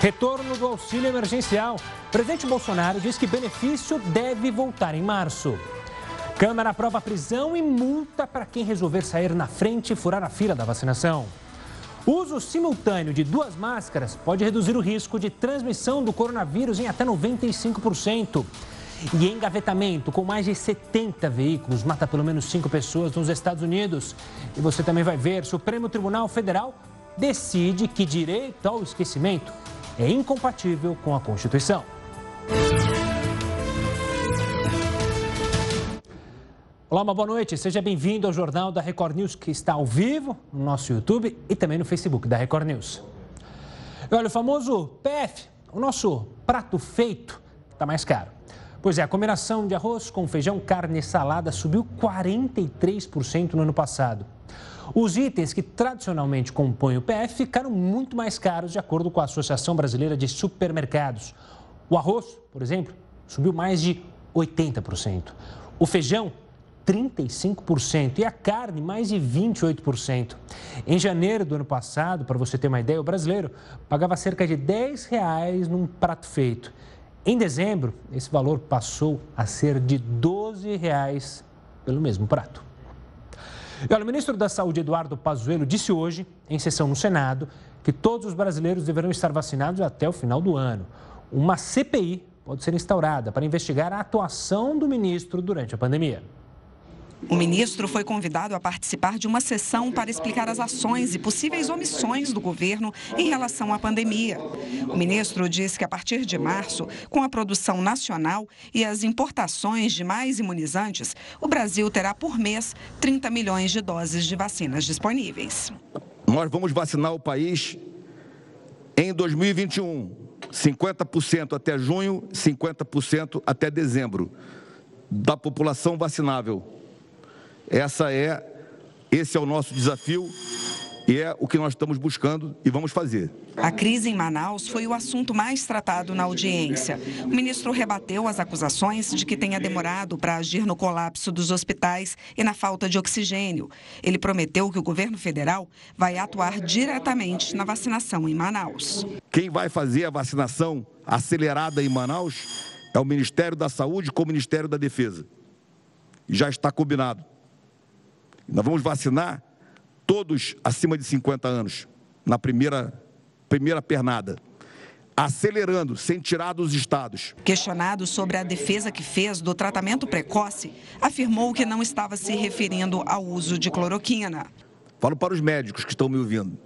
Retorno do auxílio emergencial. Presidente Bolsonaro diz que benefício deve voltar em março. Câmara aprova prisão e multa para quem resolver sair na frente e furar a fila da vacinação. Uso simultâneo de duas máscaras pode reduzir o risco de transmissão do coronavírus em até 95%. E engavetamento com mais de 70 veículos mata pelo menos cinco pessoas nos Estados Unidos. E você também vai ver: Supremo Tribunal Federal decide que direito ao esquecimento é incompatível com a Constituição. Olá, uma boa noite. Seja bem-vindo ao Jornal da Record News, que está ao vivo no nosso YouTube e também no Facebook da Record News. E olha, o famoso PF, o nosso prato feito, está mais caro. Pois é, a combinação de arroz com feijão, carne e salada subiu 43% no ano passado. Os itens que tradicionalmente compõem o PF ficaram muito mais caros, de acordo com a Associação Brasileira de Supermercados. O arroz, por exemplo, subiu mais de 80%. O feijão, 35% e a carne, mais de 28%. Em janeiro do ano passado, para você ter uma ideia, o brasileiro pagava cerca de 10 reais num prato feito. Em dezembro, esse valor passou a ser de 12 reais pelo mesmo prato. E olha, o ministro da Saúde, Eduardo Pazuello, disse hoje, em sessão no Senado, que todos os brasileiros deverão estar vacinados até o final do ano. Uma CPI pode ser instaurada para investigar a atuação do ministro durante a pandemia. O ministro foi convidado a participar de uma sessão para explicar as ações e possíveis omissões do governo em relação à pandemia. O ministro disse que a partir de março, com a produção nacional e as importações de mais imunizantes, o Brasil terá por mês 30 milhões de doses de vacinas disponíveis. Nós vamos vacinar o país em 2021, 50% até junho, 50% até dezembro da população vacinável. Essa é, esse é o nosso desafio e é o que nós estamos buscando e vamos fazer. A crise em Manaus foi o assunto mais tratado na audiência. O ministro rebateu as acusações de que tenha demorado para agir no colapso dos hospitais e na falta de oxigênio. Ele prometeu que o governo federal vai atuar diretamente na vacinação em Manaus. Quem vai fazer a vacinação acelerada em Manaus é o Ministério da Saúde com o Ministério da Defesa. Já está combinado. Nós vamos vacinar todos acima de 50 anos, na primeira, primeira pernada acelerando, sem tirar dos estados. Questionado sobre a defesa que fez do tratamento precoce, afirmou que não estava se referindo ao uso de cloroquina. Falo para os médicos que estão me ouvindo.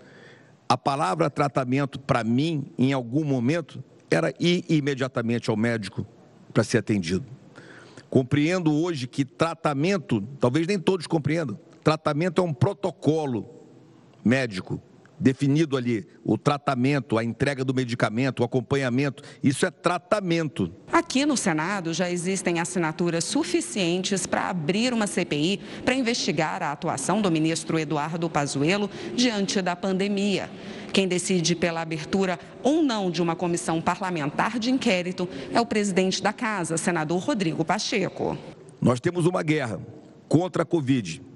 A palavra tratamento, para mim, em algum momento, era ir imediatamente ao médico para ser atendido. Compreendo hoje que tratamento, talvez nem todos compreendam, Tratamento é um protocolo médico definido ali, o tratamento, a entrega do medicamento, o acompanhamento, isso é tratamento. Aqui no Senado já existem assinaturas suficientes para abrir uma CPI para investigar a atuação do ministro Eduardo Pazuello diante da pandemia. Quem decide pela abertura ou não de uma comissão parlamentar de inquérito é o presidente da casa, senador Rodrigo Pacheco. Nós temos uma guerra contra a Covid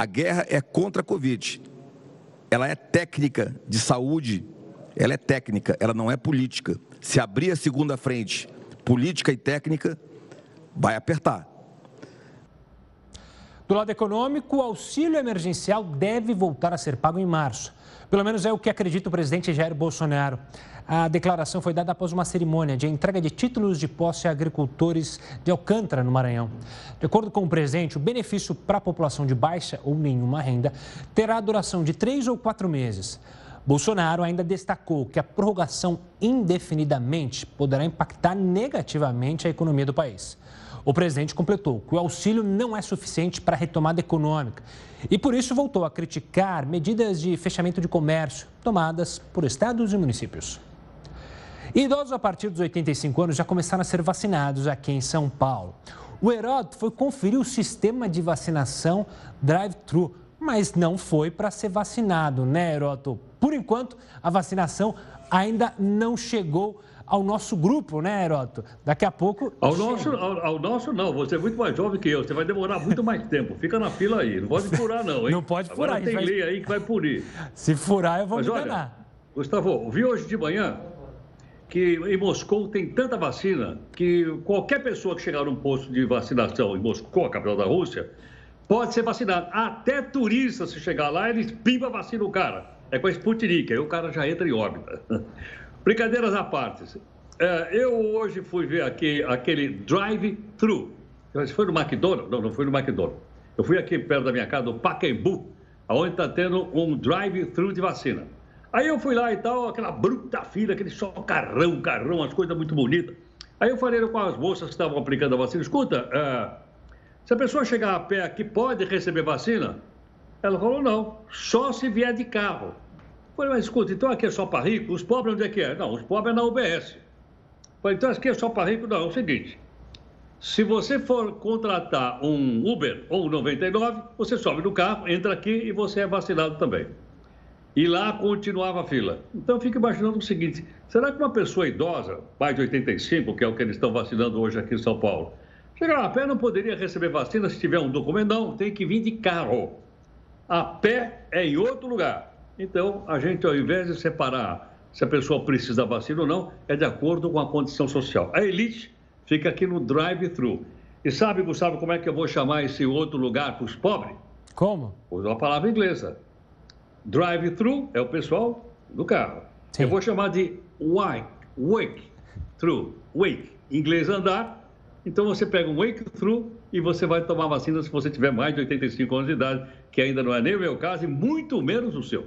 a guerra é contra a Covid. Ela é técnica de saúde, ela é técnica, ela não é política. Se abrir a segunda frente, política e técnica, vai apertar. Do lado econômico, o auxílio emergencial deve voltar a ser pago em março. Pelo menos é o que acredita o presidente Jair Bolsonaro. A declaração foi dada após uma cerimônia de entrega de títulos de posse a agricultores de Alcântara, no Maranhão. De acordo com o presidente, o benefício para a população de baixa ou nenhuma renda terá duração de três ou quatro meses. Bolsonaro ainda destacou que a prorrogação indefinidamente poderá impactar negativamente a economia do país. O presidente completou que o auxílio não é suficiente para a retomada econômica e, por isso, voltou a criticar medidas de fechamento de comércio tomadas por estados e municípios. Idosos a partir dos 85 anos já começaram a ser vacinados aqui em São Paulo. O Heródoto foi conferir o sistema de vacinação drive-thru, mas não foi para ser vacinado, né, Heródoto? Por enquanto, a vacinação ainda não chegou ao nosso grupo, né, Heródoto? Daqui a pouco. Ao nosso, ao, ao, nosso, não. Você é muito mais jovem que eu. Você vai demorar muito mais tempo. Fica na fila aí. Não pode furar, não, hein? Não pode furar. Agora tem vai... lei aí que vai punir. Se furar, eu vou Mas, me enganar. Gustavo, vi hoje de manhã que em Moscou tem tanta vacina que qualquer pessoa que chegar num posto de vacinação em Moscou, a capital da Rússia, pode ser vacinado. Até turista, se chegar lá, eles pimba vacina o cara. É com a Sputnik, aí o cara já entra em órbita. Brincadeiras à parte. É, eu hoje fui ver aqui, aquele drive-thru. Foi no McDonald's? Não, não fui no McDonald's. Eu fui aqui perto da minha casa, no Pacaembu, onde está tendo um drive-thru de vacina. Aí eu fui lá e tal, aquela bruta fila, aquele só carrão, carrão, as coisas muito bonitas. Aí eu falei com as moças que estavam aplicando a vacina, escuta, uh, se a pessoa chegar a pé aqui, pode receber vacina? Ela falou, não, só se vier de carro. Falei, mas escuta, então aqui é só para rico? Os pobres onde é que é? Não, os pobres é na UBS. Falei, então aqui é só para rico? Não, é o seguinte, se você for contratar um Uber ou um 99, você sobe no carro, entra aqui e você é vacinado também. E lá continuava a fila. Então, fica imaginando o seguinte: será que uma pessoa idosa, mais de 85, que é o que eles estão vacinando hoje aqui em São Paulo, chegar a pé não poderia receber vacina se tiver um documento? Não, tem que vir de carro. A pé é em outro lugar. Então, a gente, ao invés de separar se a pessoa precisa da vacina ou não, é de acordo com a condição social. A elite fica aqui no drive-thru. E sabe, Gustavo, como é que eu vou chamar esse outro lugar para os pobres? Como? Usa uma palavra inglesa. Drive-thru é o pessoal do carro. Sim. Eu vou chamar de wake, wake, through, wake. Em inglês andar. Então você pega um wake through e você vai tomar vacina se você tiver mais de 85 anos de idade, que ainda não é nem o meu caso e muito menos o seu.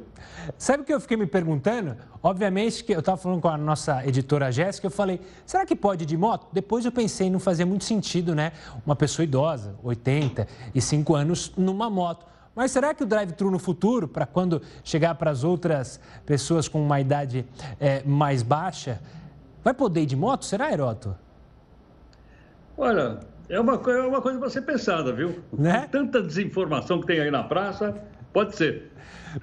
Sabe o que eu fiquei me perguntando? Obviamente que eu estava falando com a nossa editora Jéssica, eu falei, será que pode ir de moto? Depois eu pensei, não fazia muito sentido, né? Uma pessoa idosa, 85 anos, numa moto. Mas será que o drive-thru no futuro, para quando chegar para as outras pessoas com uma idade é, mais baixa, vai poder ir de moto? Será, Heroto? Olha, é uma, é uma coisa para ser pensada, viu? Né? Tanta desinformação que tem aí na praça, pode ser.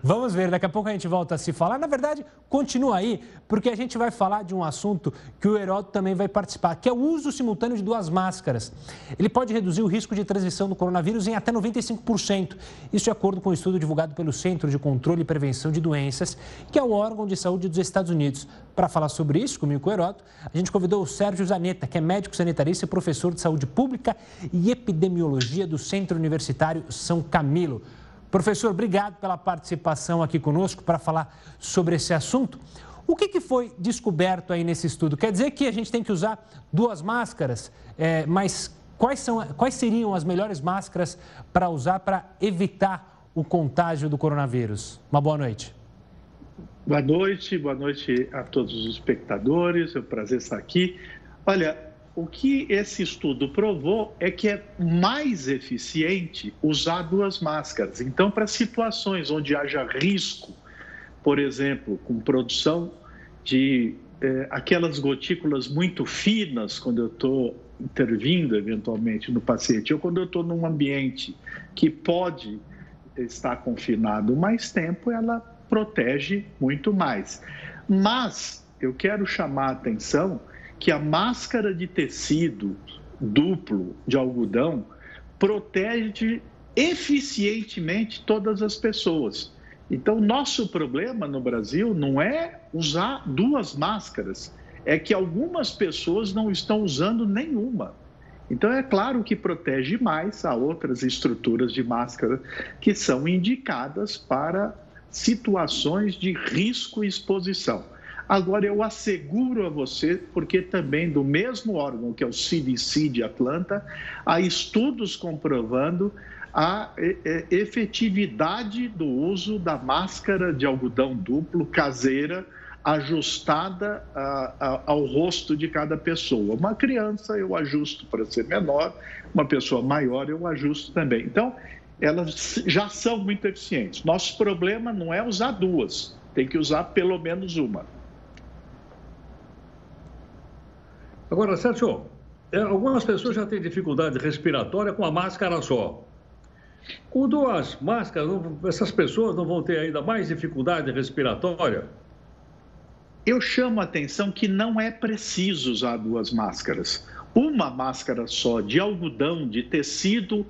Vamos ver, daqui a pouco a gente volta a se falar. Na verdade, continua aí, porque a gente vai falar de um assunto que o Heródoto também vai participar, que é o uso simultâneo de duas máscaras. Ele pode reduzir o risco de transmissão do coronavírus em até 95%. Isso de acordo com um estudo divulgado pelo Centro de Controle e Prevenção de Doenças, que é o órgão de saúde dos Estados Unidos. Para falar sobre isso, comigo com o Heródoto, a gente convidou o Sérgio Zanetta, que é médico sanitarista e professor de saúde pública e epidemiologia do Centro Universitário São Camilo. Professor, obrigado pela participação aqui conosco para falar sobre esse assunto. O que, que, foi descoberto aí nesse estudo? Quer dizer que a gente tem que usar duas máscaras, é, mas quais, são, quais seriam as melhores máscaras para usar para evitar o contágio do coronavírus? Uma boa noite. Boa noite, boa noite a todos os espectadores, é um prazer estar aqui. Olha, o que esse estudo provou é que é mais eficiente usar duas máscaras. Então, para situações onde haja risco, por exemplo, com produção de é, aquelas gotículas muito finas, quando eu estou intervindo eventualmente no paciente, ou quando eu estou num ambiente que pode estar confinado mais tempo, ela protege muito mais. Mas eu quero chamar a atenção que a máscara de tecido duplo de algodão protege eficientemente todas as pessoas. Então, nosso problema no Brasil não é usar duas máscaras, é que algumas pessoas não estão usando nenhuma. Então, é claro que protege mais a outras estruturas de máscara que são indicadas para situações de risco e exposição. Agora, eu asseguro a você, porque também do mesmo órgão que é o CDC de Atlanta, há estudos comprovando a efetividade do uso da máscara de algodão duplo caseira ajustada a, a, ao rosto de cada pessoa. Uma criança eu ajusto para ser menor, uma pessoa maior eu ajusto também. Então, elas já são muito eficientes. Nosso problema não é usar duas, tem que usar pelo menos uma. Agora, Sérgio, é, algumas pessoas já têm dificuldade respiratória com a máscara só. Com duas máscaras, essas pessoas não vão ter ainda mais dificuldade respiratória? Eu chamo a atenção que não é preciso usar duas máscaras. Uma máscara só de algodão, de tecido,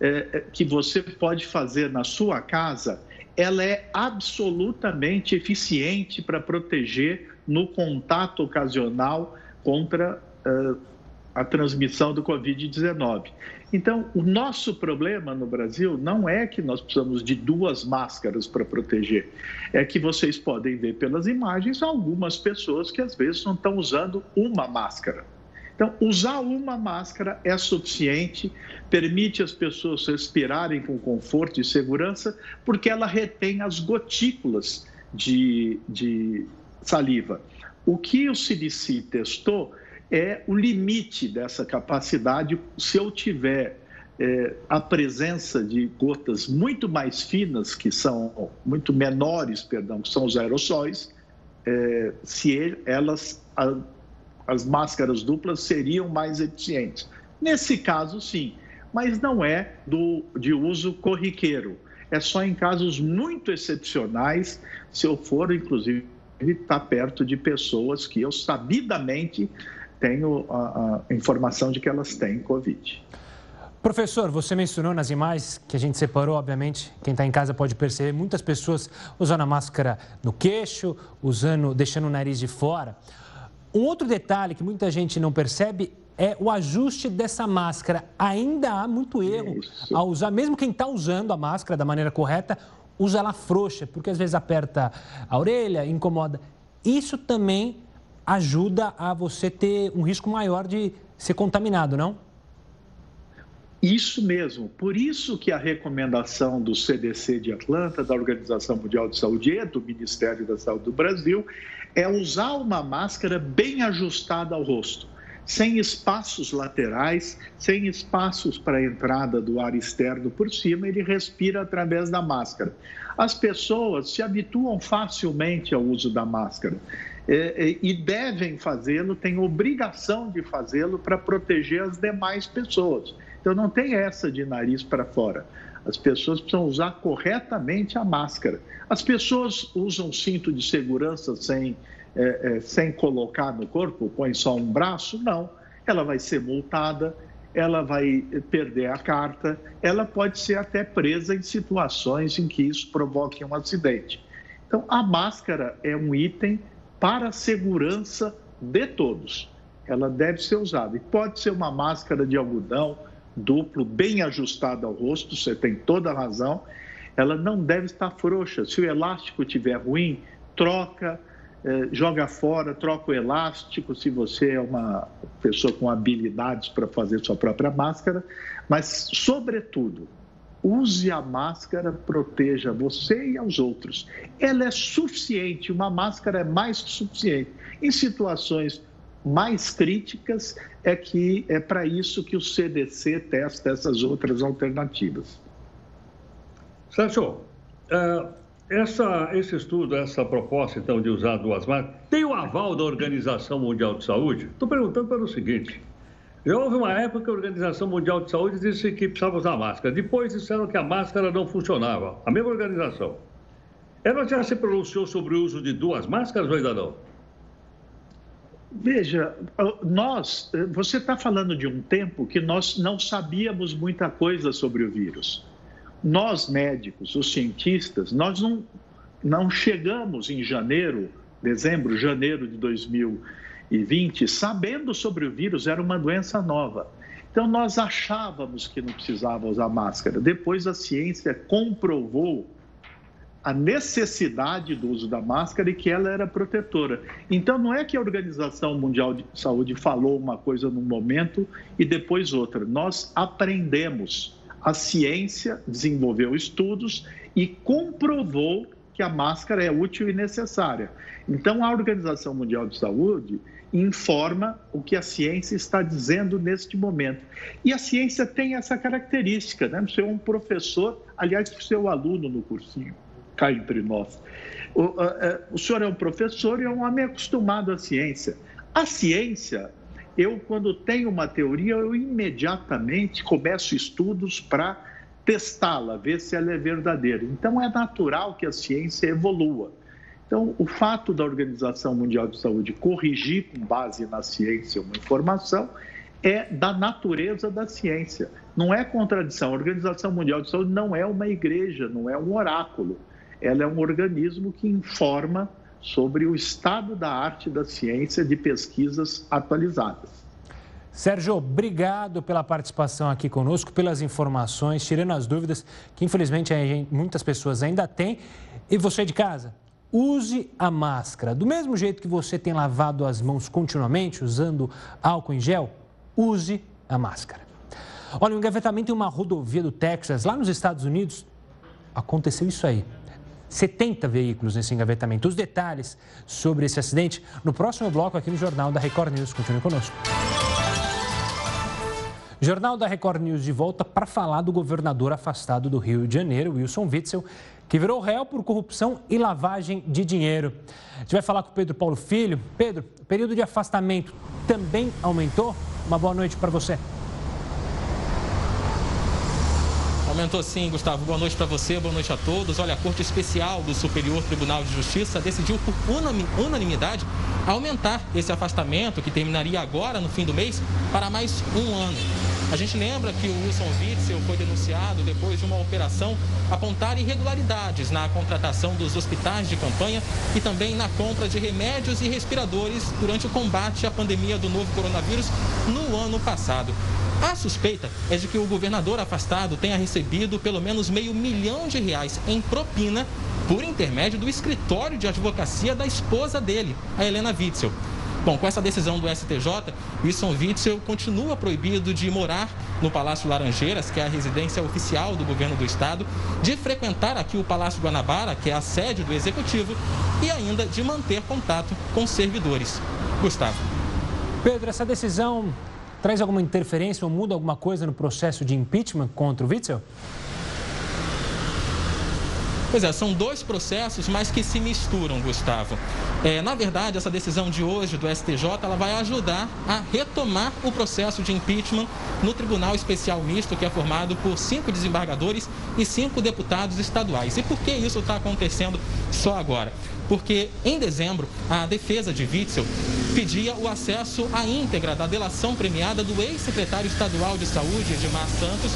é, é que você pode fazer na sua casa, ela é absolutamente eficiente para proteger no contato ocasional contra uh, a transmissão do Covid-19. Então, o nosso problema no Brasil não é que nós precisamos de duas máscaras para proteger, é que vocês podem ver pelas imagens algumas pessoas que às vezes não estão usando uma máscara. Então, usar uma máscara é suficiente, permite as pessoas respirarem com conforto e segurança, porque ela retém as gotículas de, de saliva. O que o CDC testou é o limite dessa capacidade se eu tiver é, a presença de gotas muito mais finas, que são muito menores, perdão, que são os aerossóis, é, se elas, a, as máscaras duplas seriam mais eficientes. Nesse caso, sim, mas não é do, de uso corriqueiro. É só em casos muito excepcionais, se eu for, inclusive, estar perto de pessoas que eu sabidamente tenho a, a informação de que elas têm Covid. Professor, você mencionou nas imagens que a gente separou, obviamente, quem está em casa pode perceber, muitas pessoas usando a máscara no queixo, usando, deixando o nariz de fora. Um outro detalhe que muita gente não percebe é o ajuste dessa máscara. Ainda há muito erro Isso. ao usar, mesmo quem está usando a máscara da maneira correta, usa ela frouxa, porque às vezes aperta a orelha, incomoda. Isso também ajuda a você ter um risco maior de ser contaminado, não? Isso mesmo. Por isso que a recomendação do CDC de Atlanta, da Organização Mundial de Saúde e do Ministério da Saúde do Brasil é usar uma máscara bem ajustada ao rosto, sem espaços laterais, sem espaços para a entrada do ar externo por cima, ele respira através da máscara. As pessoas se habituam facilmente ao uso da máscara. É, é, e devem fazê-lo, têm obrigação de fazê-lo para proteger as demais pessoas. Então não tem essa de nariz para fora. As pessoas precisam usar corretamente a máscara. As pessoas usam cinto de segurança sem, é, é, sem colocar no corpo, põe só um braço? Não. Ela vai ser multada, ela vai perder a carta, ela pode ser até presa em situações em que isso provoque um acidente. Então, a máscara é um item para a segurança de todos. Ela deve ser usada. E pode ser uma máscara de algodão duplo, bem ajustada ao rosto, você tem toda a razão. Ela não deve estar frouxa. Se o elástico estiver ruim, troca, joga fora, troca o elástico, se você é uma pessoa com habilidades para fazer sua própria máscara. Mas, sobretudo, use a máscara, proteja você e aos outros. Ela é suficiente, uma máscara é mais que suficiente. Em situações mais críticas, é que é para isso que o CDC testa essas outras alternativas. Sérgio, essa, esse estudo, essa proposta, então, de usar duas máscaras, tem o aval da Organização Mundial de Saúde? Estou perguntando pelo seguinte. Já houve uma época que a Organização Mundial de Saúde disse que precisava usar máscara. Depois disseram que a máscara não funcionava. A mesma organização. Ela já se pronunciou sobre o uso de duas máscaras ou ainda não? Veja, nós, você está falando de um tempo que nós não sabíamos muita coisa sobre o vírus. Nós, médicos, os cientistas, nós não, não chegamos em janeiro, dezembro, janeiro de 2000 2020, sabendo sobre o vírus, era uma doença nova. Então, nós achávamos que não precisava usar máscara. Depois, a ciência comprovou a necessidade do uso da máscara e que ela era protetora. Então, não é que a Organização Mundial de Saúde falou uma coisa num momento e depois outra. Nós aprendemos. A ciência desenvolveu estudos e comprovou que a máscara é útil e necessária. Então, a Organização Mundial de Saúde informa o que a ciência está dizendo neste momento. E a ciência tem essa característica, né? Você é um professor, aliás, você é um aluno no cursinho, cá entre nós. O, o senhor é um professor e é um homem acostumado à ciência. A ciência, eu, quando tenho uma teoria, eu imediatamente começo estudos para testá-la, ver se ela é verdadeira. Então, é natural que a ciência evolua. Então, o fato da Organização Mundial de Saúde corrigir com base na ciência uma informação é da natureza da ciência. Não é contradição. A Organização Mundial de Saúde não é uma igreja, não é um oráculo. ela é um organismo que informa sobre o estado da arte da ciência de pesquisas atualizadas. Sérgio, obrigado pela participação aqui conosco, pelas informações, tirando as dúvidas que infelizmente muitas pessoas ainda têm. E você de casa, use a máscara. Do mesmo jeito que você tem lavado as mãos continuamente, usando álcool em gel, use a máscara. Olha, um engavetamento em uma rodovia do Texas, lá nos Estados Unidos, aconteceu isso aí. 70 veículos nesse engavetamento. Os detalhes sobre esse acidente no próximo bloco aqui no Jornal da Record News. Continue conosco. Jornal da Record News de volta para falar do governador afastado do Rio de Janeiro, Wilson Witzel, que virou réu por corrupção e lavagem de dinheiro. A gente vai falar com o Pedro Paulo Filho. Pedro, período de afastamento também aumentou? Uma boa noite para você. Aumentou sim, Gustavo. Boa noite para você, boa noite a todos. Olha, a Corte Especial do Superior Tribunal de Justiça decidiu por unanimidade aumentar esse afastamento, que terminaria agora, no fim do mês, para mais um ano. A gente lembra que o Wilson Witzel foi denunciado depois de uma operação apontar irregularidades na contratação dos hospitais de campanha e também na compra de remédios e respiradores durante o combate à pandemia do novo coronavírus no ano passado. A suspeita é de que o governador afastado tenha recebido pelo menos meio milhão de reais em propina por intermédio do escritório de advocacia da esposa dele, a Helena Witzel. Bom, com essa decisão do STJ, Wilson Witzel continua proibido de morar no Palácio Laranjeiras, que é a residência oficial do governo do estado, de frequentar aqui o Palácio Guanabara, que é a sede do executivo, e ainda de manter contato com servidores. Gustavo. Pedro, essa decisão traz alguma interferência ou muda alguma coisa no processo de impeachment contra o Witzel? Pois é, são dois processos, mas que se misturam, Gustavo. É, na verdade, essa decisão de hoje do STJ ela vai ajudar a retomar o processo de impeachment no Tribunal Especial Misto, que é formado por cinco desembargadores e cinco deputados estaduais. E por que isso está acontecendo só agora? porque em dezembro a defesa de Witzel pedia o acesso à íntegra da delação premiada do ex-secretário estadual de saúde, Edmar Santos,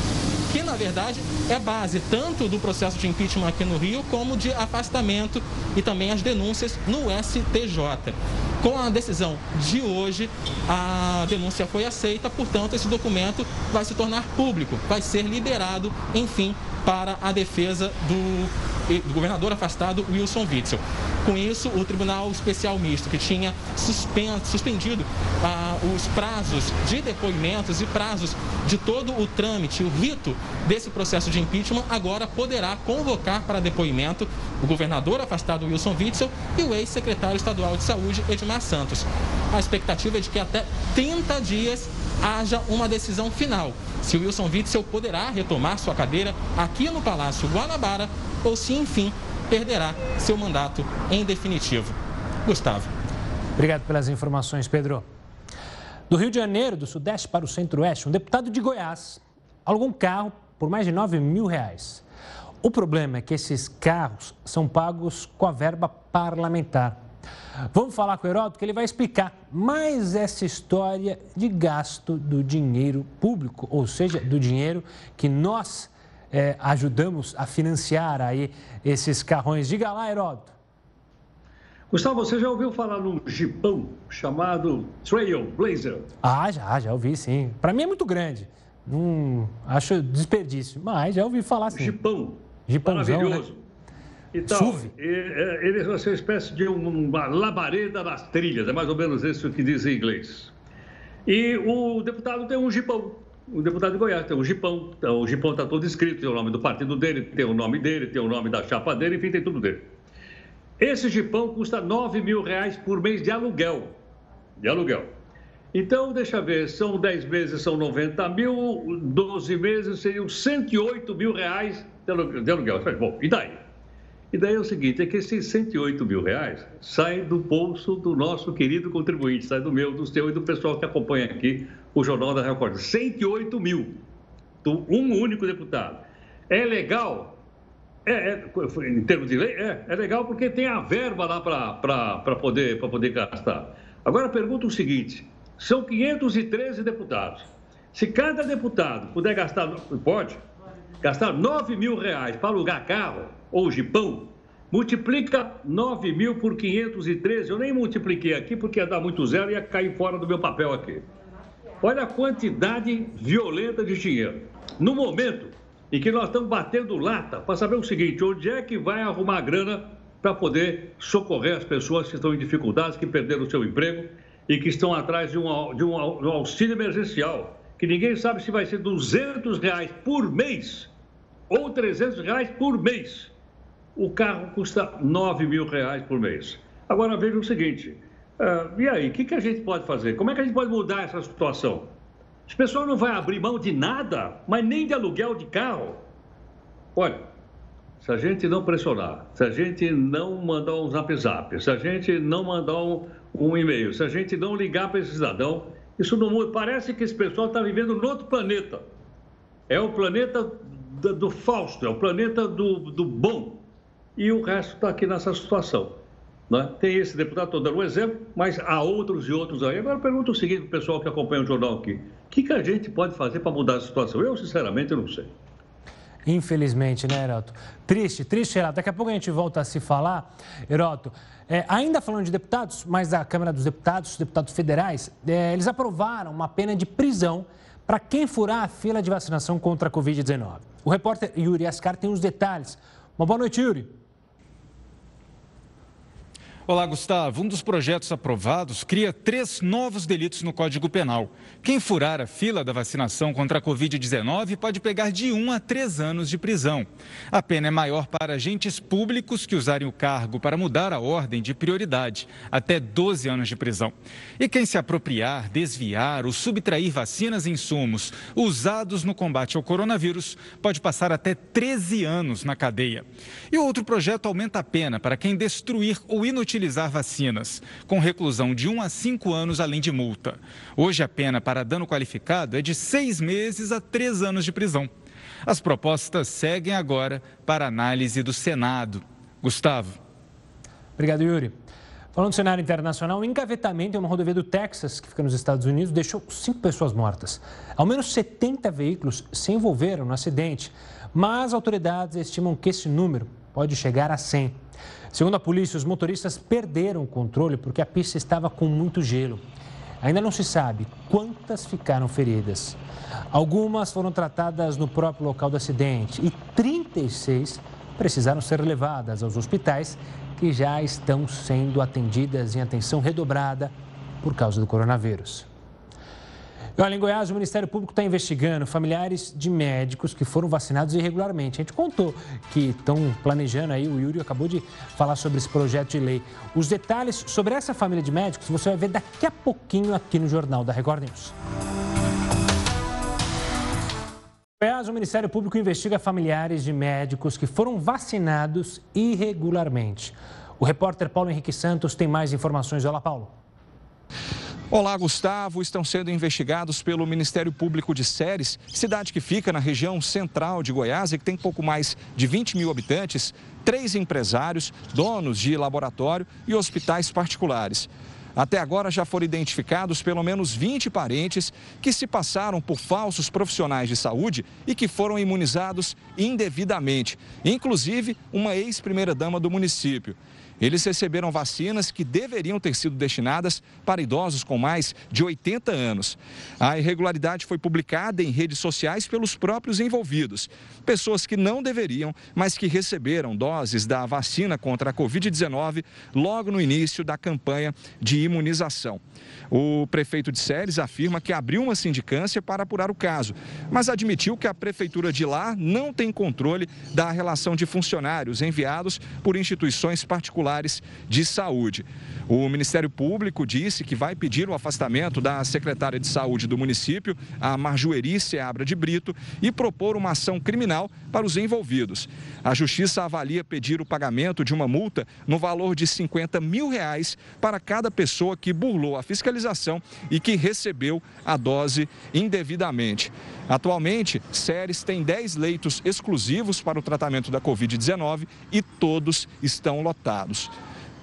que na verdade é base tanto do processo de impeachment aqui no Rio como de afastamento e também as denúncias no STJ. Com a decisão de hoje, a denúncia foi aceita, portanto, esse documento vai se tornar público, vai ser liberado, enfim, para a defesa do do governador afastado Wilson Witzel. Com isso, o Tribunal Especial Misto, que tinha suspendido ah, os prazos de depoimentos e prazos de todo o trâmite, o rito desse processo de impeachment, agora poderá convocar para depoimento o governador afastado Wilson Witzel e o ex-secretário estadual de saúde Edmar Santos. A expectativa é de que até 30 dias haja uma decisão final se o Wilson Witzel poderá retomar sua cadeira aqui no Palácio Guanabara ou se, enfim, perderá seu mandato em definitivo. Gustavo. Obrigado pelas informações, Pedro. Do Rio de Janeiro, do Sudeste para o Centro-Oeste, um deputado de Goiás alugou um carro por mais de 9 mil reais. O problema é que esses carros são pagos com a verba parlamentar. Vamos falar com o Heródoto que ele vai explicar mais essa história de gasto do dinheiro público, ou seja, do dinheiro que nós é, ajudamos a financiar aí esses carrões. Diga lá, Heródoto. Gustavo, você já ouviu falar num jipão chamado Trail Blazer? Ah, já, já ouvi sim. Para mim é muito grande. Não acho desperdício, mas já ouvi falar sim. Jipão. Jipãozão, né? Maravilhoso. Né? Então, SUV. É, ele vai ser uma espécie de uma labareda nas trilhas, é mais ou menos isso que diz em inglês. E o deputado tem um jipão. O deputado de Goiás tem um jipão. Então, o jipão está todo escrito, tem o nome do partido dele, tem o nome dele, tem o nome da chapa dele, enfim, tem tudo dele. Esse jipão custa 9 mil reais por mês de aluguel. De aluguel. Então, deixa eu ver, são 10 meses, são 90 mil, 12 meses seriam 108 mil reais de aluguel. Bom, e daí? E daí é o seguinte, é que esses 108 mil reais saem do bolso do nosso querido contribuinte, sai do meu, do seu e do pessoal que acompanha aqui o Jornal da Record. 108 mil, do um único deputado. É legal? É, é, em termos de lei, é, é legal porque tem a verba lá para poder, poder gastar. Agora pergunta o seguinte, são 513 deputados. Se cada deputado puder gastar, pode, gastar 9 mil reais para alugar carro, ou jipão, Multiplica 9 mil por 513. Eu nem multipliquei aqui porque ia dar muito zero e ia cair fora do meu papel aqui. Olha a quantidade violenta de dinheiro. No momento em que nós estamos batendo lata para saber o seguinte: onde é que vai arrumar grana para poder socorrer as pessoas que estão em dificuldades, que perderam o seu emprego e que estão atrás de um, de um auxílio emergencial, que ninguém sabe se vai ser 200 reais por mês ou 300 reais por mês. O carro custa 9 mil reais por mês. Agora veja o seguinte: uh, e aí, o que, que a gente pode fazer? Como é que a gente pode mudar essa situação? Esse pessoal não vai abrir mão de nada, mas nem de aluguel de carro. Olha, se a gente não pressionar, se a gente não mandar um zap zap, se a gente não mandar um, um e-mail, se a gente não ligar para esse cidadão, isso não muda. Parece que esse pessoal está vivendo em outro planeta. É o planeta do, do Fausto, é o planeta do, do bom. E o resto está aqui nessa situação. Né? Tem esse deputado, estou dando um exemplo, mas há outros e outros aí. Agora pergunta o seguinte para o pessoal que acompanha o jornal aqui: o que, que a gente pode fazer para mudar a situação? Eu, sinceramente, não sei. Infelizmente, né, Heroto? Triste, triste, Heroto. Daqui a pouco a gente volta a se falar. Heroto, é, ainda falando de deputados, mas da Câmara dos Deputados, deputados federais, é, eles aprovaram uma pena de prisão para quem furar a fila de vacinação contra a Covid-19. O repórter Yuri Ascar tem os detalhes. Uma boa noite, Yuri. Olá, Gustavo. Um dos projetos aprovados cria três novos delitos no Código Penal. Quem furar a fila da vacinação contra a Covid-19 pode pegar de um a três anos de prisão. A pena é maior para agentes públicos que usarem o cargo para mudar a ordem de prioridade, até 12 anos de prisão. E quem se apropriar, desviar ou subtrair vacinas e insumos usados no combate ao coronavírus pode passar até 13 anos na cadeia. E outro projeto aumenta a pena para quem destruir ou inutilizar utilizar vacinas, com reclusão de 1 a 5 anos, além de multa. Hoje, a pena para dano qualificado é de seis meses a três anos de prisão. As propostas seguem agora para análise do Senado. Gustavo. Obrigado, Yuri. Falando do cenário internacional, o engavetamento em uma rodovia do Texas, que fica nos Estados Unidos, deixou cinco pessoas mortas. Ao menos 70 veículos se envolveram no acidente, mas autoridades estimam que esse número pode chegar a 100. Segundo a polícia, os motoristas perderam o controle porque a pista estava com muito gelo. Ainda não se sabe quantas ficaram feridas. Algumas foram tratadas no próprio local do acidente e 36 precisaram ser levadas aos hospitais que já estão sendo atendidas em atenção redobrada por causa do coronavírus. Olha, em Goiás, o Ministério Público está investigando familiares de médicos que foram vacinados irregularmente. A gente contou que estão planejando aí, o Yuri acabou de falar sobre esse projeto de lei. Os detalhes sobre essa família de médicos você vai ver daqui a pouquinho aqui no Jornal da Record News. Goiás, o Ministério Público investiga familiares de médicos que foram vacinados irregularmente. O repórter Paulo Henrique Santos tem mais informações. Olá, Paulo. Olá, Gustavo. Estão sendo investigados pelo Ministério Público de Séries, cidade que fica na região central de Goiás e que tem pouco mais de 20 mil habitantes, três empresários, donos de laboratório e hospitais particulares. Até agora já foram identificados pelo menos 20 parentes que se passaram por falsos profissionais de saúde e que foram imunizados indevidamente, inclusive uma ex-primeira-dama do município. Eles receberam vacinas que deveriam ter sido destinadas para idosos com mais de 80 anos. A irregularidade foi publicada em redes sociais pelos próprios envolvidos. Pessoas que não deveriam, mas que receberam doses da vacina contra a Covid-19 logo no início da campanha de imunização. O prefeito de Séries afirma que abriu uma sindicância para apurar o caso, mas admitiu que a prefeitura de lá não tem controle da relação de funcionários enviados por instituições particulares de saúde. O Ministério Público disse que vai pedir o afastamento da secretária de saúde do município, a Marjoeri Seabra de Brito, e propor uma ação criminal para os envolvidos. A Justiça avalia pedir o pagamento de uma multa no valor de 50 mil reais para cada pessoa que burlou a fiscalização e que recebeu a dose indevidamente. Atualmente, Séries tem 10 leitos exclusivos para o tratamento da Covid-19 e todos estão lotados.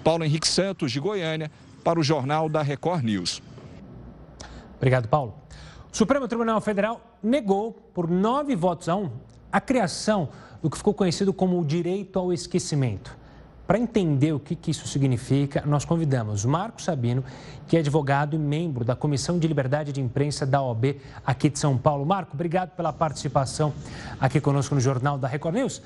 Paulo Henrique Santos, de Goiânia, para o Jornal da Record News. Obrigado, Paulo. O Supremo Tribunal Federal negou, por nove votos a um, a criação do que ficou conhecido como o direito ao esquecimento. Para entender o que, que isso significa, nós convidamos Marco Sabino, que é advogado e membro da Comissão de Liberdade de Imprensa da OAB aqui de São Paulo. Marco, obrigado pela participação aqui conosco no Jornal da Record News.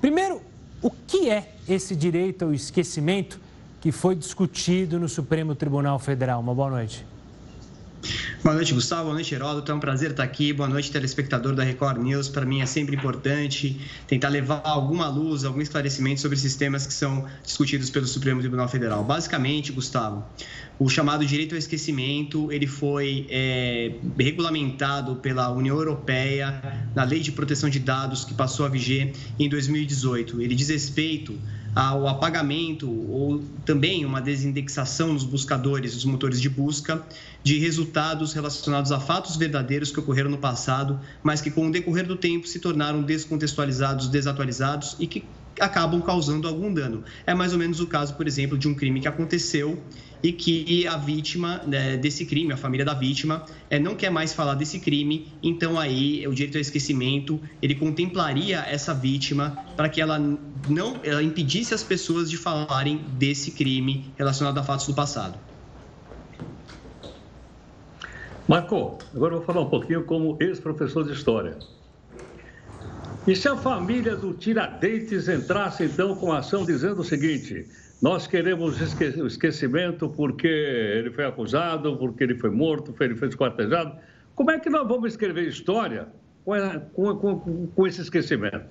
Primeiro, o que é esse direito ao esquecimento que foi discutido no Supremo Tribunal Federal? Uma boa noite. Boa noite, Gustavo. Boa noite, Heródoto. É um prazer estar aqui. Boa noite, telespectador da Record News. Para mim é sempre importante tentar levar alguma luz, algum esclarecimento sobre esses temas que são discutidos pelo Supremo Tribunal Federal. Basicamente, Gustavo, o chamado direito ao esquecimento ele foi é, regulamentado pela União Europeia na Lei de Proteção de Dados que passou a viger em 2018. Ele diz respeito ao apagamento ou também uma desindexação nos buscadores, nos motores de busca, de resultados relacionados a fatos verdadeiros que ocorreram no passado, mas que com o decorrer do tempo se tornaram descontextualizados, desatualizados e que acabam causando algum dano. É mais ou menos o caso, por exemplo, de um crime que aconteceu e que a vítima né, desse crime, a família da vítima, é, não quer mais falar desse crime, então aí o direito ao esquecimento, ele contemplaria essa vítima para que ela não ela impedisse as pessoas de falarem desse crime relacionado a fatos do passado. Marco, agora eu vou falar um pouquinho como ex-professor de História. E se a família do Tiradentes entrasse então com a ação dizendo o seguinte: nós queremos o esquecimento porque ele foi acusado, porque ele foi morto, porque ele foi esquartejado. Como é que nós vamos escrever história com, com, com esse esquecimento?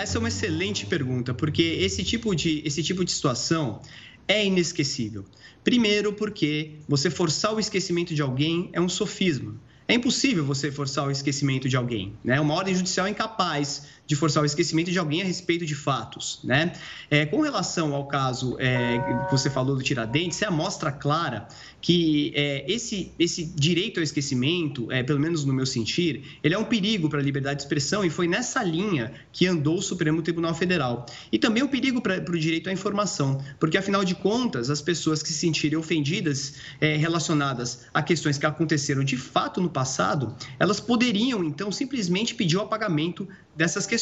Essa é uma excelente pergunta, porque esse tipo de, esse tipo de situação é inesquecível. Primeiro, porque você forçar o esquecimento de alguém é um sofisma. É impossível você forçar o esquecimento de alguém. Né? Uma ordem judicial é incapaz de forçar o esquecimento de alguém a respeito de fatos. Né? É, com relação ao caso é, que você falou do Tiradentes, é a mostra clara que é, esse, esse direito ao esquecimento, é, pelo menos no meu sentir, ele é um perigo para a liberdade de expressão e foi nessa linha que andou o Supremo Tribunal Federal. E também um perigo para o direito à informação, porque afinal de contas, as pessoas que se sentirem ofendidas é, relacionadas a questões que aconteceram de fato no passado, elas poderiam então simplesmente pedir o apagamento dessas questões.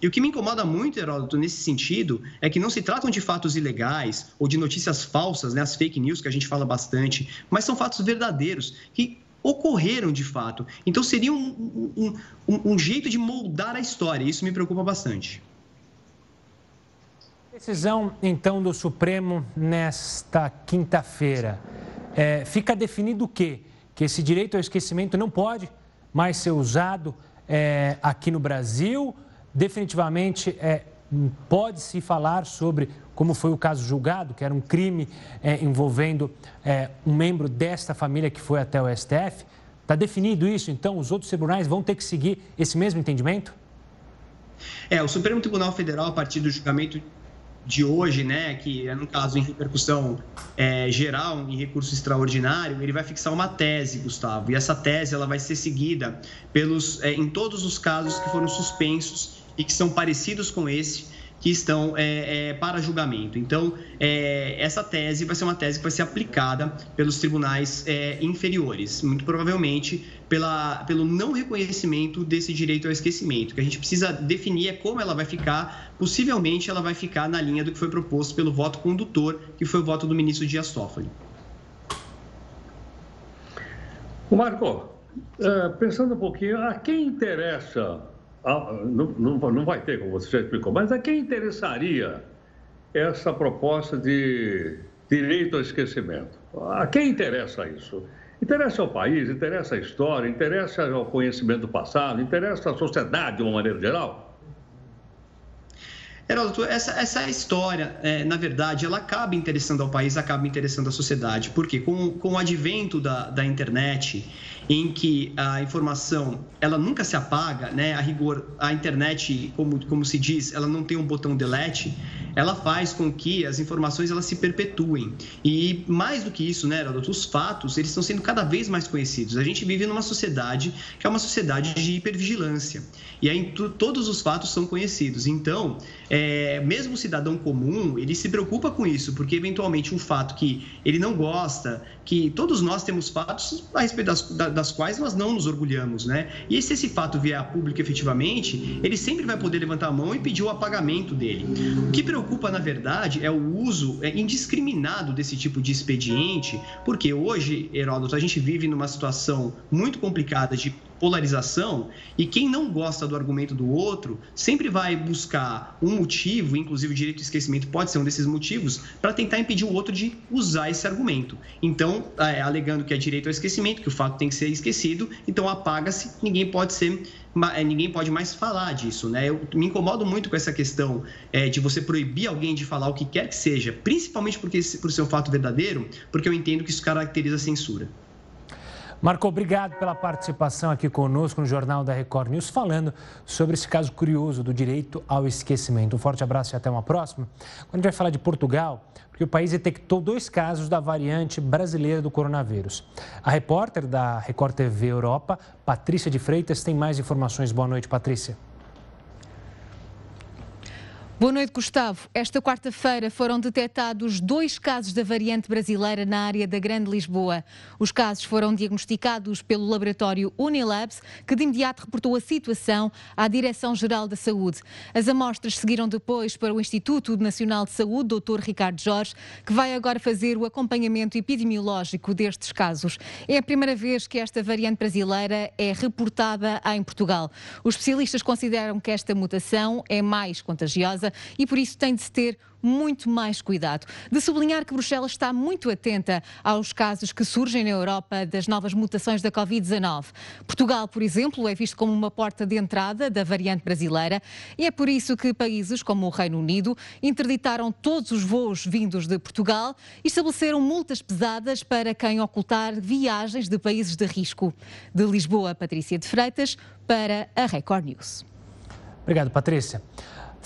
E o que me incomoda muito, Heródoto, nesse sentido, é que não se tratam de fatos ilegais ou de notícias falsas, né, as fake news que a gente fala bastante, mas são fatos verdadeiros que ocorreram de fato. Então seria um, um, um, um jeito de moldar a história. Isso me preocupa bastante. Decisão, então, do Supremo nesta quinta-feira. É, fica definido o quê? Que esse direito ao esquecimento não pode mais ser usado é, aqui no Brasil. Definitivamente é, pode-se falar sobre como foi o caso julgado, que era um crime é, envolvendo é, um membro desta família que foi até o STF. Está definido isso, então os outros tribunais vão ter que seguir esse mesmo entendimento? É, o Supremo Tribunal Federal, a partir do julgamento de hoje, né, que é no caso em repercussão é, geral, em recurso extraordinário, ele vai fixar uma tese, Gustavo, e essa tese ela vai ser seguida pelos, é, em todos os casos que foram suspensos e que são parecidos com esse, que estão é, é, para julgamento. Então, é, essa tese vai ser uma tese que vai ser aplicada pelos tribunais é, inferiores, muito provavelmente pela, pelo não reconhecimento desse direito ao esquecimento. O que a gente precisa definir é como ela vai ficar. Possivelmente, ela vai ficar na linha do que foi proposto pelo voto condutor, que foi o voto do ministro Dias Toffoli. Marco, é, pensando um pouquinho, a quem interessa não, não, não vai ter, como você já explicou, mas a quem interessaria essa proposta de direito ao esquecimento? A quem interessa isso? Interessa ao país, interessa à história, interessa ao conhecimento do passado, interessa à sociedade de uma maneira geral? Heródoto, essa, essa história, é, na verdade, ela acaba interessando ao país, acaba interessando à sociedade. Porque com, com o advento da, da internet em que a informação ela nunca se apaga, né? A rigor, a internet, como, como se diz, ela não tem um botão delete, ela faz com que as informações elas se perpetuem. E mais do que isso, né, os fatos eles estão sendo cada vez mais conhecidos. A gente vive numa sociedade que é uma sociedade de hipervigilância. E aí todos os fatos são conhecidos. Então, é, mesmo o cidadão comum, ele se preocupa com isso, porque eventualmente um fato que ele não gosta, que todos nós temos fatos a respeito das, das quais nós não nos orgulhamos, né? E se esse fato vier a público efetivamente, ele sempre vai poder levantar a mão e pedir o apagamento dele. O que preocupa, na verdade, é o uso é, indiscriminado desse tipo de expediente, porque hoje, Heródoto, a gente vive numa situação muito complicada de polarização e quem não gosta do argumento do outro sempre vai buscar um motivo, inclusive o direito de esquecimento pode ser um desses motivos, para tentar impedir o outro de usar esse argumento. Então, é, alegando que é direito ao esquecimento, que o fato tem que ser esquecido, então apaga-se, ninguém pode ser é, ninguém pode mais falar disso, né? Eu me incomodo muito com essa questão é, de você proibir alguém de falar o que quer que seja, principalmente porque por ser um fato verdadeiro, porque eu entendo que isso caracteriza a censura. Marco, obrigado pela participação aqui conosco no Jornal da Record News, falando sobre esse caso curioso do direito ao esquecimento. Um forte abraço e até uma próxima. Quando a gente vai falar de Portugal, porque o país detectou dois casos da variante brasileira do coronavírus. A repórter da Record TV Europa, Patrícia de Freitas, tem mais informações. Boa noite, Patrícia. Boa noite, Gustavo. Esta quarta-feira foram detectados dois casos da variante brasileira na área da Grande Lisboa. Os casos foram diagnosticados pelo laboratório Unilabs, que de imediato reportou a situação à Direção-Geral da Saúde. As amostras seguiram depois para o Instituto Nacional de Saúde, Dr. Ricardo Jorge, que vai agora fazer o acompanhamento epidemiológico destes casos. É a primeira vez que esta variante brasileira é reportada em Portugal. Os especialistas consideram que esta mutação é mais contagiosa e por isso tem de se ter muito mais cuidado. De sublinhar que Bruxelas está muito atenta aos casos que surgem na Europa das novas mutações da Covid-19. Portugal, por exemplo, é visto como uma porta de entrada da variante brasileira e é por isso que países como o Reino Unido interditaram todos os voos vindos de Portugal e estabeleceram multas pesadas para quem ocultar viagens de países de risco. De Lisboa, Patrícia de Freitas, para a Record News. Obrigado, Patrícia.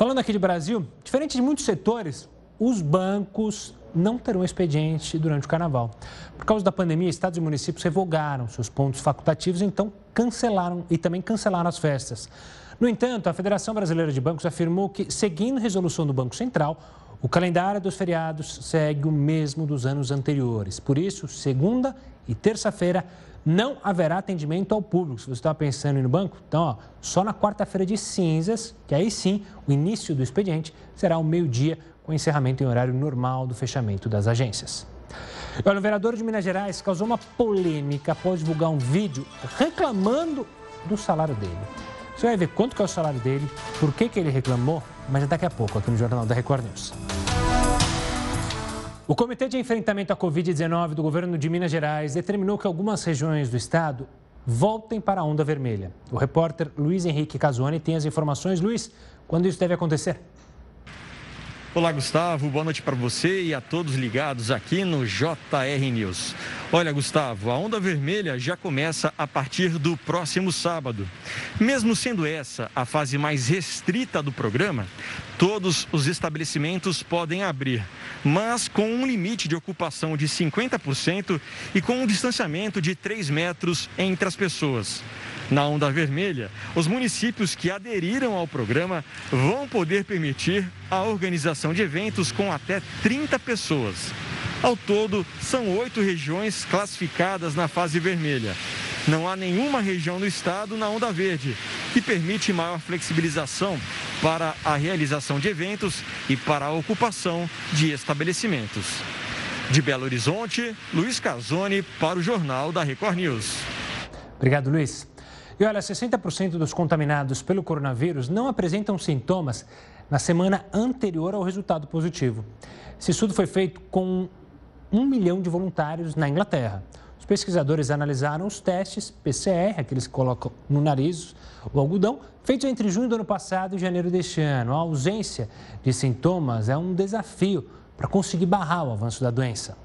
Falando aqui de Brasil, diferente de muitos setores, os bancos não terão expediente durante o carnaval. Por causa da pandemia, estados e municípios revogaram seus pontos facultativos, então cancelaram e também cancelaram as festas. No entanto, a Federação Brasileira de Bancos afirmou que, seguindo resolução do Banco Central, o calendário dos feriados segue o mesmo dos anos anteriores. Por isso, segunda e terça-feira não haverá atendimento ao público. Se você está pensando em ir no banco, então, ó, só na quarta-feira de cinzas, que aí sim o início do expediente será ao meio-dia, com encerramento em horário normal do fechamento das agências. Olha, o vereador de Minas Gerais causou uma polêmica após divulgar um vídeo reclamando do salário dele. Você vai ver quanto que é o salário dele, por que, que ele reclamou, mas daqui a pouco aqui no Jornal da Record News. O Comitê de Enfrentamento à Covid-19 do governo de Minas Gerais determinou que algumas regiões do estado voltem para a onda vermelha. O repórter Luiz Henrique Casoni tem as informações. Luiz, quando isso deve acontecer? Olá, Gustavo. Boa noite para você e a todos ligados aqui no JR News. Olha, Gustavo, a onda vermelha já começa a partir do próximo sábado. Mesmo sendo essa a fase mais restrita do programa, todos os estabelecimentos podem abrir, mas com um limite de ocupação de 50% e com um distanciamento de 3 metros entre as pessoas. Na onda vermelha, os municípios que aderiram ao programa vão poder permitir a organização de eventos com até 30 pessoas. Ao todo, são oito regiões classificadas na fase vermelha. Não há nenhuma região do estado na onda verde, que permite maior flexibilização para a realização de eventos e para a ocupação de estabelecimentos. De Belo Horizonte, Luiz Casoni para o Jornal da Record News. Obrigado, Luiz. E olha, 60% dos contaminados pelo coronavírus não apresentam sintomas na semana anterior ao resultado positivo. Esse estudo foi feito com um milhão de voluntários na Inglaterra. Os pesquisadores analisaram os testes PCR, aqueles que colocam no nariz o algodão, feitos entre junho do ano passado e janeiro deste ano. A ausência de sintomas é um desafio para conseguir barrar o avanço da doença.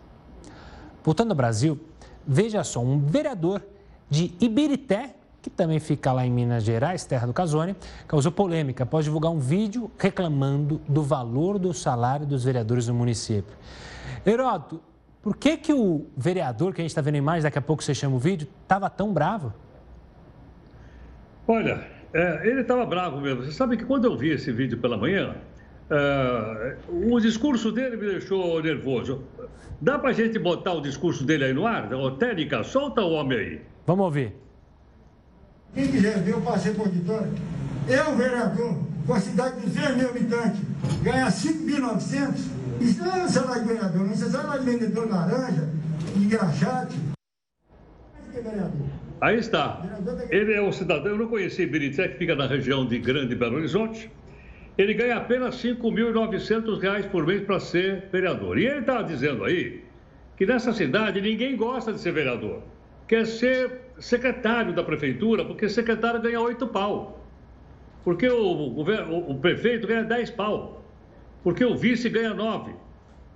Voltando ao Brasil, veja só, um vereador de Ibirité, que também fica lá em Minas Gerais, terra do Casone, causou polêmica após divulgar um vídeo reclamando do valor do salário dos vereadores do município. Heródoto, por que, que o vereador, que a gente está vendo em imagem, daqui a pouco você chama o vídeo, estava tão bravo? Olha, é, ele estava bravo mesmo. Você sabe que quando eu vi esse vídeo pela manhã, Uh, o discurso dele me deixou nervoso. Dá para a gente botar o discurso dele aí no ar? Ô, Técnica, solta o homem aí. Vamos ouvir. Quem quiser ver, eu passei por auditório. Eu, vereador, com a cidade de 200 mil habitantes, ganhar 5.900, isso não é salário de vereador, não. Isso é salário de vendedor laranja, de graxate. Aí está. Ele é um cidadão, eu não conheci Birité, que fica na região de Grande Belo Horizonte. Ele ganha apenas R$ 5.900 por mês para ser vereador. E ele estava dizendo aí que nessa cidade ninguém gosta de ser vereador. Quer ser secretário da prefeitura, porque secretário ganha oito pau. Porque o, o, o, prefeito ganha dez pau. Porque o vice ganha nove.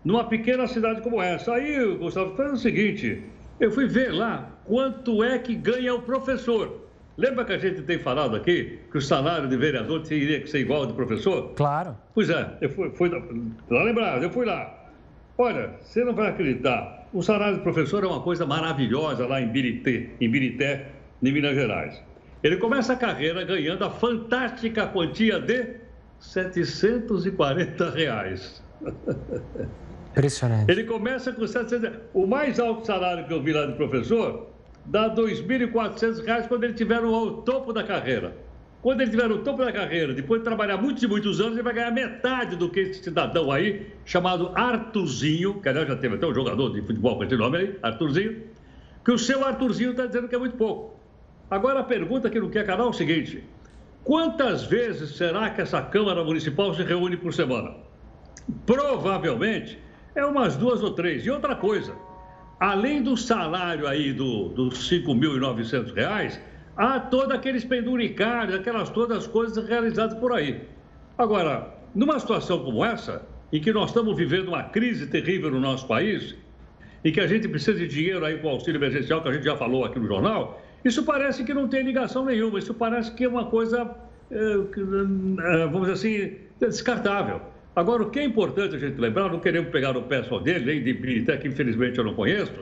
Numa pequena cidade como essa. Aí, Gustavo, faz o seguinte: eu fui ver lá quanto é que ganha o professor. Lembra que a gente tem falado aqui que o salário de vereador teria que ser igual ao de professor? Claro. Pois é, eu fui, fui lá lembrado, eu fui lá. Olha, você não vai acreditar, o salário de professor é uma coisa maravilhosa lá em Birité, em Birité, em Minas Gerais. Ele começa a carreira ganhando a fantástica quantia de 740 reais. Impressionante. Ele começa com 700 O mais alto salário que eu vi lá de professor dá R$ 2.400 quando ele estiver no topo da carreira. Quando ele estiver no topo da carreira, depois de trabalhar muitos e muitos anos, ele vai ganhar metade do que esse cidadão aí, chamado Arthurzinho, que aliás já teve até um jogador de futebol com esse nome aí, Arthurzinho, que o seu Arthurzinho está dizendo que é muito pouco. Agora a pergunta que não quer calar é o seguinte: quantas vezes será que essa Câmara Municipal se reúne por semana? Provavelmente é umas duas ou três. E outra coisa, além do salário aí do, dos R$ 5.900, há todo aqueles penduricários, aquelas todas as coisas realizadas por aí. Agora, numa situação como essa, em que nós estamos vivendo uma crise terrível no nosso país, e que a gente precisa de dinheiro aí com o auxílio emergencial, que a gente já falou aqui no jornal, isso parece que não tem ligação nenhuma, isso parece que é uma coisa, é, é, vamos dizer assim, descartável. Agora, o que é importante a gente lembrar, não queremos pegar o pé só dele, nem de Birité, que infelizmente eu não conheço,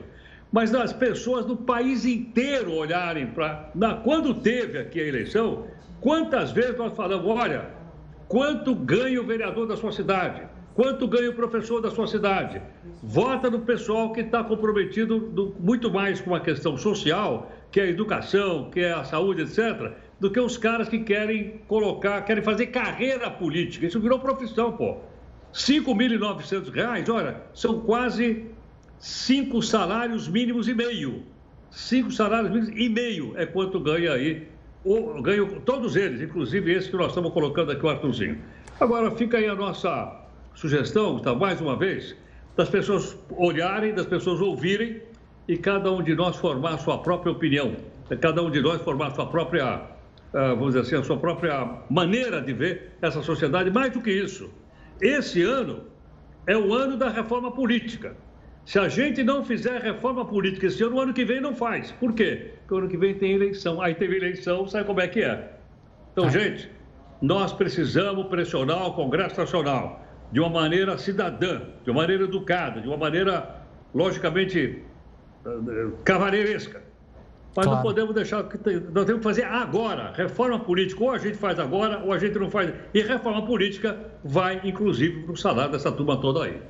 mas das pessoas do país inteiro olharem para. Quando teve aqui a eleição, quantas vezes nós falamos, olha, quanto ganha o vereador da sua cidade? Quanto ganha o professor da sua cidade? Vota no pessoal que está comprometido do, muito mais com a questão social, que é a educação, que é a saúde, etc., do que os caras que querem colocar, querem fazer carreira política. Isso virou profissão, pô. R$ 5.900, olha, são quase cinco salários mínimos e meio. Cinco salários mínimos e meio é quanto ganha aí, ou, ganham todos eles, inclusive esse que nós estamos colocando aqui, o Arthurzinho. Agora, fica aí a nossa sugestão, tá, mais uma vez, das pessoas olharem, das pessoas ouvirem e cada um de nós formar a sua própria opinião, cada um de nós formar a sua própria ah, vamos dizer assim, a sua própria maneira de ver essa sociedade. Mais do que isso, esse ano é o ano da reforma política. Se a gente não fizer reforma política esse ano, o ano que vem não faz. Por quê? Porque o ano que vem tem eleição. Aí teve eleição, sabe como é que é? Então, ah. gente, nós precisamos pressionar o Congresso Nacional de uma maneira cidadã, de uma maneira educada, de uma maneira, logicamente, eh, cavaleiresca. Mas claro. não podemos deixar. Nós temos que fazer agora. Reforma política, ou a gente faz agora, ou a gente não faz. E reforma política vai, inclusive, para o salário dessa turma toda aí.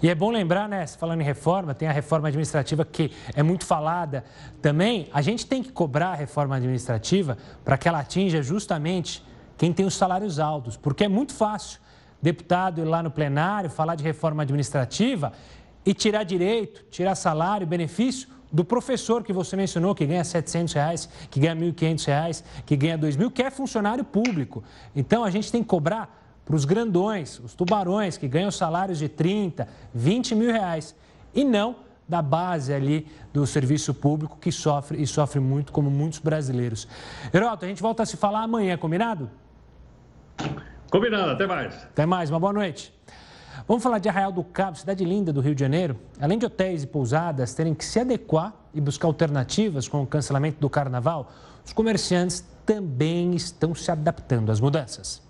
E é bom lembrar, né, falando em reforma, tem a reforma administrativa que é muito falada também. A gente tem que cobrar a reforma administrativa para que ela atinja justamente quem tem os salários altos, porque é muito fácil deputado ir lá no plenário falar de reforma administrativa e tirar direito, tirar salário, benefício do professor que você mencionou, que ganha 700 reais, que ganha 1.500 reais, que ganha 2 mil, que é funcionário público. Então, a gente tem que cobrar para os grandões, os tubarões, que ganham salários de 30, 20 mil reais, e não da base ali do serviço público que sofre e sofre muito, como muitos brasileiros. Heroto, a gente volta a se falar amanhã, combinado? Combinado, até mais. Até mais, uma boa noite. Vamos falar de Arraial do Cabo, cidade linda do Rio de Janeiro. Além de hotéis e pousadas terem que se adequar e buscar alternativas com o cancelamento do carnaval, os comerciantes também estão se adaptando às mudanças.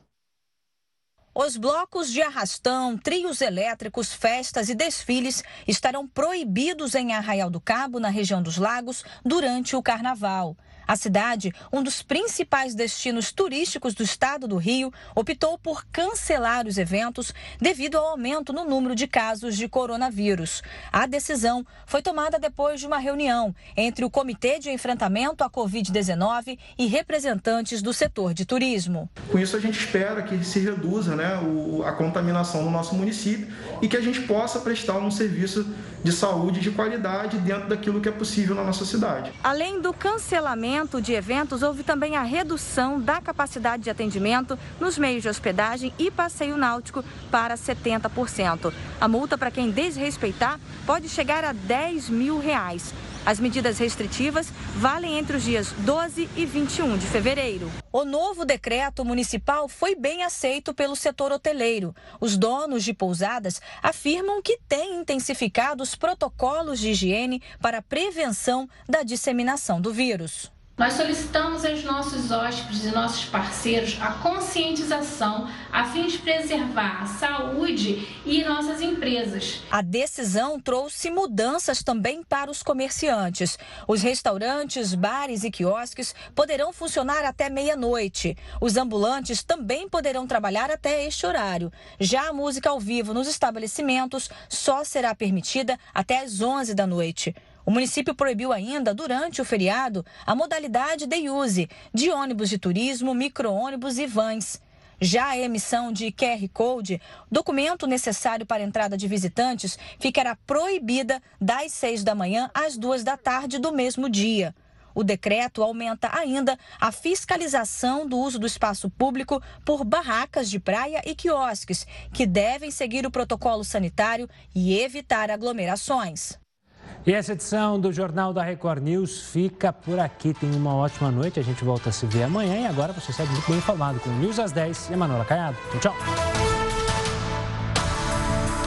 Os blocos de arrastão, trios elétricos, festas e desfiles estarão proibidos em Arraial do Cabo, na região dos Lagos, durante o carnaval. A cidade, um dos principais destinos turísticos do estado do Rio, optou por cancelar os eventos devido ao aumento no número de casos de coronavírus. A decisão foi tomada depois de uma reunião entre o Comitê de Enfrentamento à Covid-19 e representantes do setor de turismo. Com isso, a gente espera que se reduza né, a contaminação no nosso município e que a gente possa prestar um serviço de saúde de qualidade dentro daquilo que é possível na nossa cidade. Além do cancelamento de eventos, houve também a redução da capacidade de atendimento nos meios de hospedagem e passeio náutico para 70%. A multa para quem desrespeitar pode chegar a 10 mil reais. As medidas restritivas valem entre os dias 12 e 21 de fevereiro. O novo decreto municipal foi bem aceito pelo setor hoteleiro. Os donos de pousadas afirmam que têm intensificado os protocolos de higiene para prevenção da disseminação do vírus. Nós solicitamos aos nossos hóspedes e nossos parceiros a conscientização a fim de preservar a saúde e nossas empresas. A decisão trouxe mudanças também para os comerciantes. Os restaurantes, bares e quiosques poderão funcionar até meia-noite. Os ambulantes também poderão trabalhar até este horário. Já a música ao vivo nos estabelecimentos só será permitida até às 11 da noite. O município proibiu ainda, durante o feriado, a modalidade day use de ônibus de turismo, micro-ônibus e vans. Já a emissão de QR Code, documento necessário para a entrada de visitantes, ficará proibida das 6 da manhã às 2 da tarde do mesmo dia. O decreto aumenta ainda a fiscalização do uso do espaço público por barracas de praia e quiosques, que devem seguir o protocolo sanitário e evitar aglomerações. E essa edição do Jornal da Record News fica por aqui. Tenha uma ótima noite. A gente volta a se ver amanhã. E agora você segue muito bem informado com News às 10 e Manuela Caiado. Tchau, tchau.